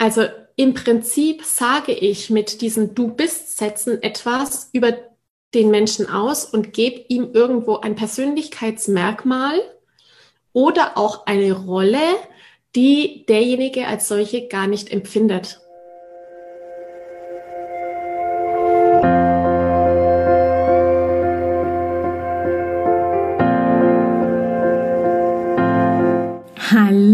Also im Prinzip sage ich mit diesen Du bist Sätzen etwas über den Menschen aus und gebe ihm irgendwo ein Persönlichkeitsmerkmal oder auch eine Rolle, die derjenige als solche gar nicht empfindet.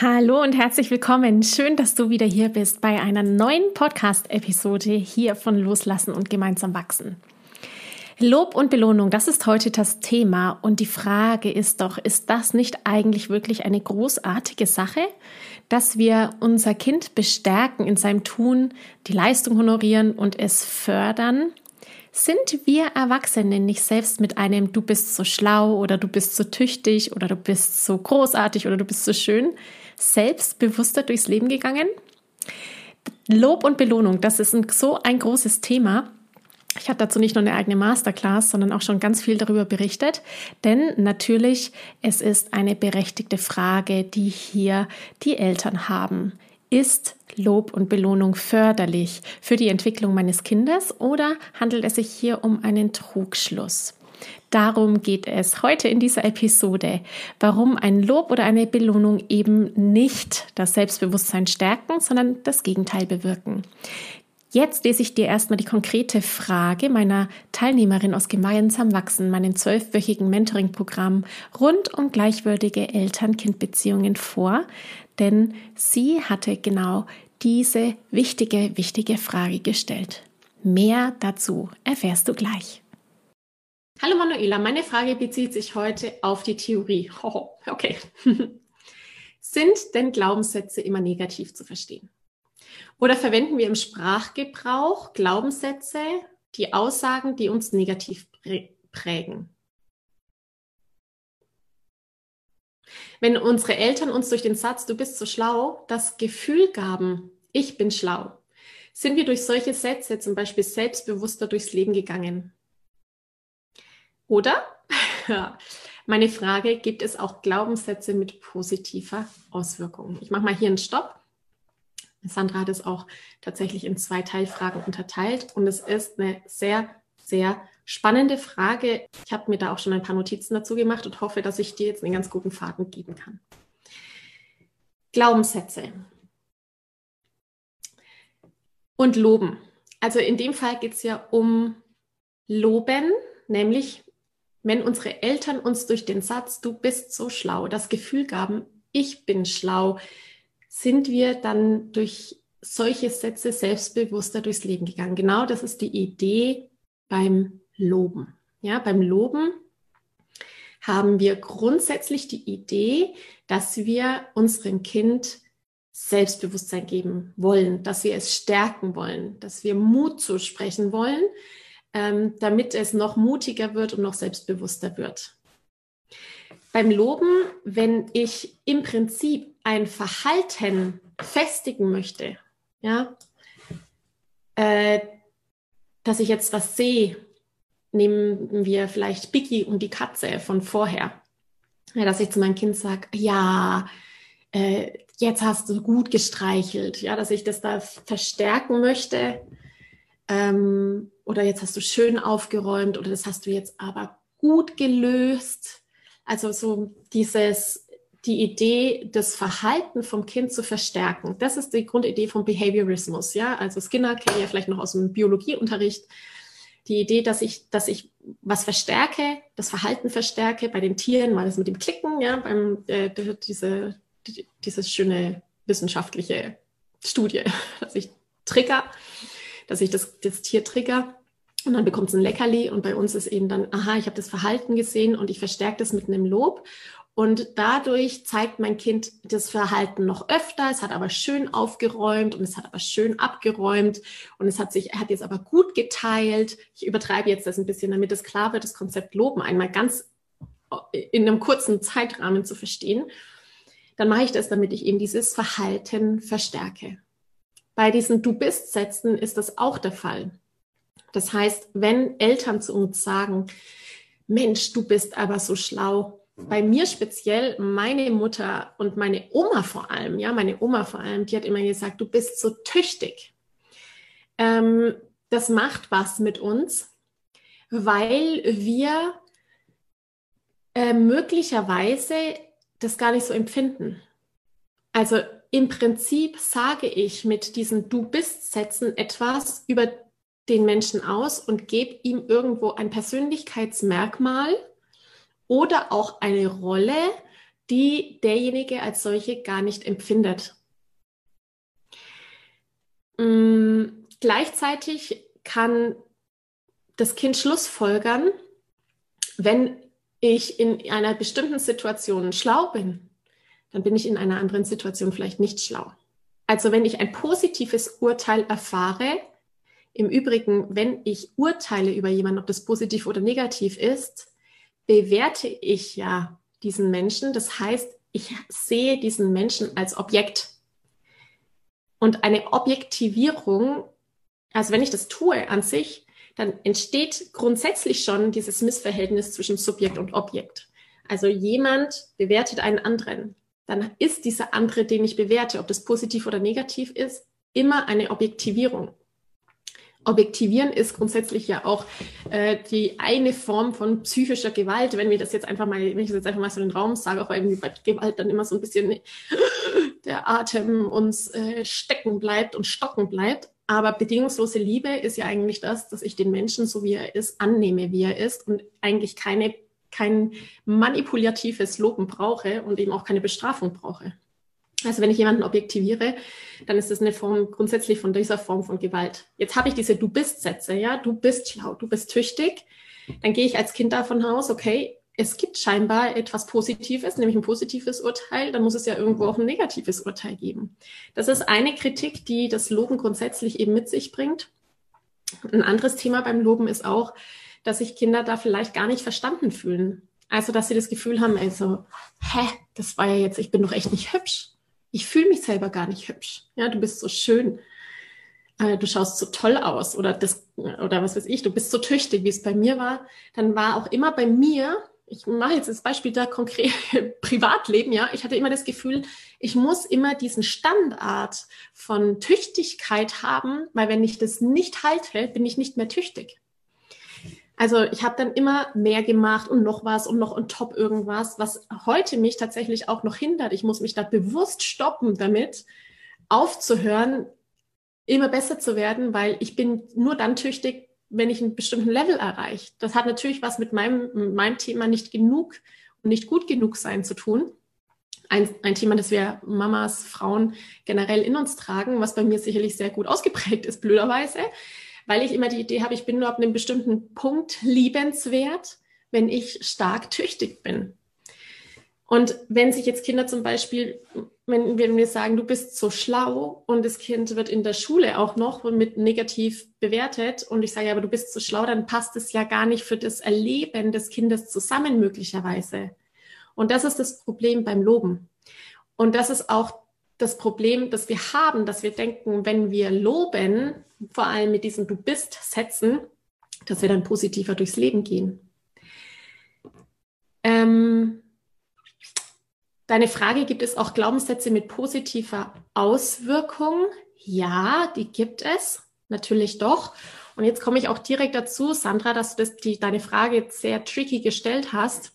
Hallo und herzlich willkommen. Schön, dass du wieder hier bist bei einer neuen Podcast-Episode hier von Loslassen und gemeinsam wachsen. Lob und Belohnung, das ist heute das Thema. Und die Frage ist doch, ist das nicht eigentlich wirklich eine großartige Sache, dass wir unser Kind bestärken in seinem Tun, die Leistung honorieren und es fördern? Sind wir Erwachsene nicht selbst mit einem Du bist so schlau oder du bist so tüchtig oder du bist so großartig oder du bist so schön selbstbewusster durchs Leben gegangen. Lob und Belohnung, das ist ein, so ein großes Thema. Ich habe dazu nicht nur eine eigene Masterclass, sondern auch schon ganz viel darüber berichtet. Denn natürlich, es ist eine berechtigte Frage, die hier die Eltern haben. Ist Lob und Belohnung förderlich für die Entwicklung meines Kindes oder handelt es sich hier um einen Trugschluss? Darum geht es heute in dieser Episode, warum ein Lob oder eine Belohnung eben nicht das Selbstbewusstsein stärken, sondern das Gegenteil bewirken. Jetzt lese ich dir erstmal die konkrete Frage meiner Teilnehmerin aus Gemeinsam Wachsen, meinem zwölfwöchigen Mentoring-Programm rund um gleichwürdige Eltern-Kind-Beziehungen vor, denn sie hatte genau diese wichtige, wichtige Frage gestellt. Mehr dazu erfährst du gleich. Hallo Manuela, meine Frage bezieht sich heute auf die Theorie. Oh, okay. Sind denn Glaubenssätze immer negativ zu verstehen? Oder verwenden wir im Sprachgebrauch Glaubenssätze, die Aussagen, die uns negativ prägen? Wenn unsere Eltern uns durch den Satz, du bist so schlau, das Gefühl gaben, ich bin schlau, sind wir durch solche Sätze zum Beispiel selbstbewusster durchs Leben gegangen. Oder? Meine Frage, gibt es auch Glaubenssätze mit positiver Auswirkung? Ich mache mal hier einen Stopp. Sandra hat es auch tatsächlich in zwei Teilfragen unterteilt und es ist eine sehr, sehr spannende Frage. Ich habe mir da auch schon ein paar Notizen dazu gemacht und hoffe, dass ich dir jetzt einen ganz guten Faden geben kann. Glaubenssätze und Loben. Also in dem Fall geht es ja um Loben, nämlich wenn unsere Eltern uns durch den Satz, du bist so schlau, das Gefühl gaben, ich bin schlau, sind wir dann durch solche Sätze selbstbewusster durchs Leben gegangen. Genau das ist die Idee beim Loben. Ja, beim Loben haben wir grundsätzlich die Idee, dass wir unserem Kind Selbstbewusstsein geben wollen, dass wir es stärken wollen, dass wir Mut zusprechen wollen, ähm, damit es noch mutiger wird und noch selbstbewusster wird. Beim Loben, wenn ich im Prinzip ein Verhalten festigen möchte, ja, äh, dass ich jetzt was sehe, nehmen wir vielleicht Biggie und die Katze von vorher, ja, dass ich zu meinem Kind sage, ja, äh, jetzt hast du gut gestreichelt, ja, dass ich das da verstärken möchte, ähm, oder jetzt hast du schön aufgeräumt oder das hast du jetzt aber gut gelöst. Also so dieses, die Idee, das Verhalten vom Kind zu verstärken. Das ist die Grundidee von Behaviorismus. Ja, also Skinner kennt ihr vielleicht noch aus dem Biologieunterricht. Die Idee, dass ich, dass ich was verstärke, das Verhalten verstärke bei den Tieren, mal das mit dem Klicken, ja, beim, äh, diese, die, dieses schöne wissenschaftliche Studie, dass ich trigger, dass ich das, das Tier trigger und dann bekommt es ein Leckerli und bei uns ist eben dann, aha, ich habe das Verhalten gesehen und ich verstärke das mit einem Lob und dadurch zeigt mein Kind das Verhalten noch öfter. Es hat aber schön aufgeräumt und es hat aber schön abgeräumt und es hat sich, hat jetzt aber gut geteilt. Ich übertreibe jetzt das ein bisschen, damit es klar wird, das Konzept Loben einmal ganz in einem kurzen Zeitrahmen zu verstehen. Dann mache ich das, damit ich eben dieses Verhalten verstärke. Bei diesen Du bist Sätzen ist das auch der Fall. Das heißt, wenn Eltern zu uns sagen, Mensch, du bist aber so schlau, bei mir speziell meine Mutter und meine Oma vor allem, ja, meine Oma vor allem, die hat immer gesagt, du bist so tüchtig. Ähm, das macht was mit uns, weil wir äh, möglicherweise das gar nicht so empfinden. Also im Prinzip sage ich mit diesen Du bist Sätzen etwas über den Menschen aus und gebe ihm irgendwo ein Persönlichkeitsmerkmal oder auch eine Rolle, die derjenige als solche gar nicht empfindet. Ähm, gleichzeitig kann das Kind Schlussfolgern, wenn ich in einer bestimmten Situation schlau bin, dann bin ich in einer anderen Situation vielleicht nicht schlau. Also wenn ich ein positives Urteil erfahre, im Übrigen, wenn ich urteile über jemanden, ob das positiv oder negativ ist, bewerte ich ja diesen Menschen. Das heißt, ich sehe diesen Menschen als Objekt. Und eine Objektivierung, also wenn ich das tue an sich, dann entsteht grundsätzlich schon dieses Missverhältnis zwischen Subjekt und Objekt. Also jemand bewertet einen anderen. Dann ist dieser andere, den ich bewerte, ob das positiv oder negativ ist, immer eine Objektivierung. Objektivieren ist grundsätzlich ja auch äh, die eine Form von psychischer Gewalt, wenn wir das jetzt einfach mal, wenn ich das jetzt einfach mal so in den Raum sage, auch irgendwie bei Gewalt dann immer so ein bisschen der Atem uns äh, stecken bleibt und stocken bleibt. Aber bedingungslose Liebe ist ja eigentlich das, dass ich den Menschen, so wie er ist, annehme, wie er ist und eigentlich keine, kein manipulatives Loben brauche und eben auch keine Bestrafung brauche. Also wenn ich jemanden objektiviere, dann ist das eine Form grundsätzlich von dieser Form von Gewalt. Jetzt habe ich diese Du bist Sätze, ja, du bist schlau, du bist tüchtig. Dann gehe ich als Kind davon aus, okay, es gibt scheinbar etwas Positives, nämlich ein positives Urteil, dann muss es ja irgendwo auch ein negatives Urteil geben. Das ist eine Kritik, die das Loben grundsätzlich eben mit sich bringt. Ein anderes Thema beim Loben ist auch, dass sich Kinder da vielleicht gar nicht verstanden fühlen. Also, dass sie das Gefühl haben, also, hä, das war ja jetzt, ich bin doch echt nicht hübsch ich fühle mich selber gar nicht hübsch. Ja, du bist so schön. Äh, du schaust so toll aus oder das, oder was weiß ich, du bist so tüchtig, wie es bei mir war. Dann war auch immer bei mir, ich mache jetzt das Beispiel da konkret Privatleben, ja, ich hatte immer das Gefühl, ich muss immer diesen Standard von Tüchtigkeit haben, weil wenn ich das nicht halte, bin ich nicht mehr tüchtig. Also ich habe dann immer mehr gemacht und noch was und noch on top irgendwas, was heute mich tatsächlich auch noch hindert. Ich muss mich da bewusst stoppen damit, aufzuhören, immer besser zu werden, weil ich bin nur dann tüchtig, wenn ich einen bestimmten Level erreiche. Das hat natürlich was mit meinem, mit meinem Thema nicht genug und nicht gut genug sein zu tun. Ein, ein Thema, das wir Mamas, Frauen generell in uns tragen, was bei mir sicherlich sehr gut ausgeprägt ist, blöderweise weil ich immer die Idee habe, ich bin nur ab einem bestimmten Punkt liebenswert, wenn ich stark tüchtig bin. Und wenn sich jetzt Kinder zum Beispiel, wenn wir mir sagen, du bist so schlau und das Kind wird in der Schule auch noch mit negativ bewertet und ich sage, aber du bist so schlau, dann passt es ja gar nicht für das Erleben des Kindes zusammen möglicherweise. Und das ist das Problem beim Loben. Und das ist auch das Problem, das wir haben, dass wir denken, wenn wir loben, vor allem mit diesen Du bist Sätzen, dass wir dann positiver durchs Leben gehen. Ähm, deine Frage, gibt es auch Glaubenssätze mit positiver Auswirkung? Ja, die gibt es, natürlich doch. Und jetzt komme ich auch direkt dazu, Sandra, dass du das, die, deine Frage sehr tricky gestellt hast.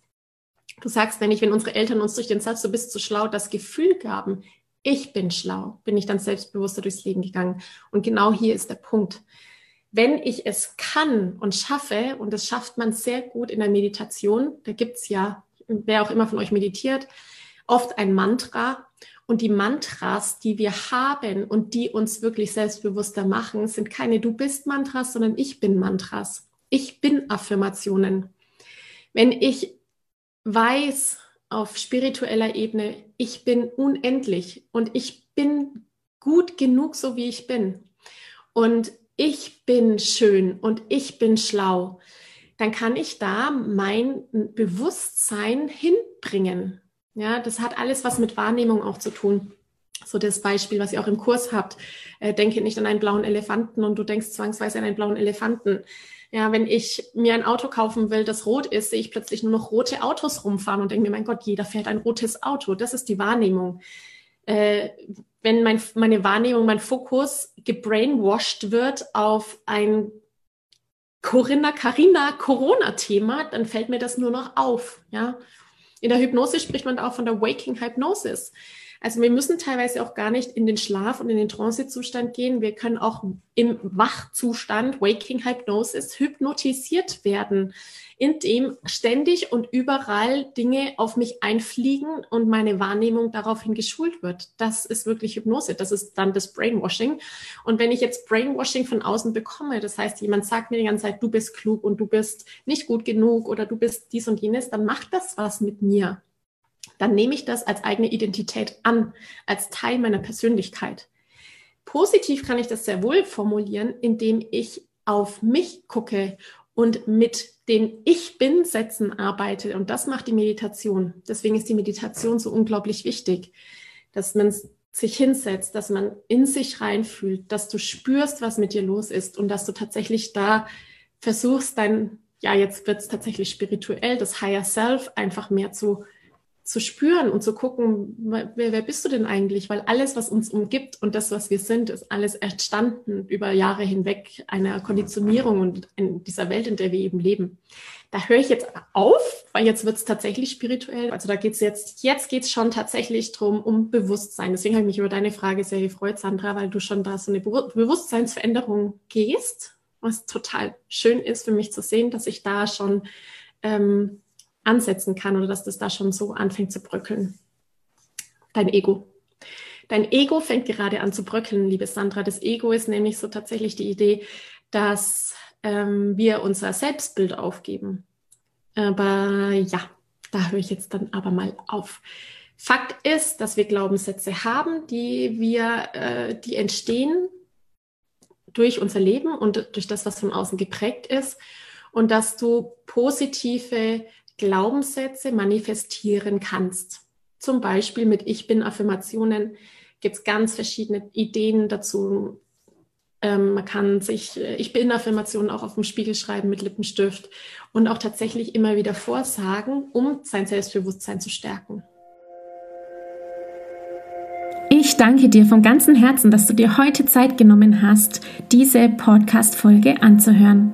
Du sagst nämlich, wenn unsere Eltern uns durch den Satz, du bist zu schlau, das Gefühl gaben, ich bin schlau, bin ich dann selbstbewusster durchs Leben gegangen. Und genau hier ist der Punkt. Wenn ich es kann und schaffe, und das schafft man sehr gut in der Meditation, da gibt's ja, wer auch immer von euch meditiert, oft ein Mantra. Und die Mantras, die wir haben und die uns wirklich selbstbewusster machen, sind keine Du bist Mantras, sondern ich bin Mantras. Ich bin Affirmationen. Wenn ich weiß auf spiritueller Ebene, ich bin unendlich und ich bin gut genug, so wie ich bin. Und ich bin schön und ich bin schlau, dann kann ich da mein Bewusstsein hinbringen. Ja, das hat alles was mit Wahrnehmung auch zu tun. So das Beispiel, was ihr auch im Kurs habt. Äh, denke nicht an einen blauen Elefanten und du denkst zwangsweise an einen blauen Elefanten. Ja, wenn ich mir ein Auto kaufen will, das rot ist, sehe ich plötzlich nur noch rote Autos rumfahren und denke mir, mein Gott, jeder fährt ein rotes Auto. Das ist die Wahrnehmung. Äh, wenn mein, meine Wahrnehmung, mein Fokus gebrainwashed wird auf ein Corinna Carina Corona-Thema, dann fällt mir das nur noch auf. Ja? In der Hypnose spricht man auch von der Waking Hypnosis. Also wir müssen teilweise auch gar nicht in den Schlaf und in den Trance-Zustand gehen. Wir können auch im Wachzustand, Waking Hypnosis, hypnotisiert werden, indem ständig und überall Dinge auf mich einfliegen und meine Wahrnehmung daraufhin geschult wird. Das ist wirklich Hypnose. Das ist dann das Brainwashing. Und wenn ich jetzt Brainwashing von außen bekomme, das heißt, jemand sagt mir die ganze Zeit, du bist klug und du bist nicht gut genug oder du bist dies und jenes, dann macht das was mit mir dann nehme ich das als eigene Identität an, als Teil meiner Persönlichkeit. Positiv kann ich das sehr wohl formulieren, indem ich auf mich gucke und mit den Ich bin-Sätzen arbeite. Und das macht die Meditation. Deswegen ist die Meditation so unglaublich wichtig, dass man sich hinsetzt, dass man in sich reinfühlt, dass du spürst, was mit dir los ist und dass du tatsächlich da versuchst, dein, ja, jetzt wird es tatsächlich spirituell, das Higher Self einfach mehr zu zu spüren und zu gucken, wer, wer bist du denn eigentlich? Weil alles, was uns umgibt und das, was wir sind, ist alles entstanden über Jahre hinweg einer Konditionierung und in dieser Welt, in der wir eben leben. Da höre ich jetzt auf, weil jetzt wird es tatsächlich spirituell. Also da geht es jetzt, jetzt geht es schon tatsächlich drum um Bewusstsein. Deswegen habe ich mich über deine Frage sehr gefreut, Sandra, weil du schon da so eine Bewusstseinsveränderung gehst, was total schön ist für mich zu sehen, dass ich da schon ähm, ansetzen kann oder dass das da schon so anfängt zu bröckeln. Dein Ego. Dein Ego fängt gerade an zu bröckeln, liebe Sandra. Das Ego ist nämlich so tatsächlich die Idee, dass ähm, wir unser Selbstbild aufgeben. Aber ja, da höre ich jetzt dann aber mal auf. Fakt ist, dass wir Glaubenssätze haben, die wir, äh, die entstehen durch unser Leben und durch das, was von außen geprägt ist. Und dass du positive Glaubenssätze manifestieren kannst. Zum Beispiel mit Ich bin Affirmationen gibt es ganz verschiedene Ideen dazu. Ähm, man kann sich äh, Ich bin Affirmationen auch auf dem Spiegel schreiben mit Lippenstift und auch tatsächlich immer wieder vorsagen, um sein Selbstbewusstsein zu stärken. Ich danke dir von ganzem Herzen, dass du dir heute Zeit genommen hast, diese Podcast-Folge anzuhören.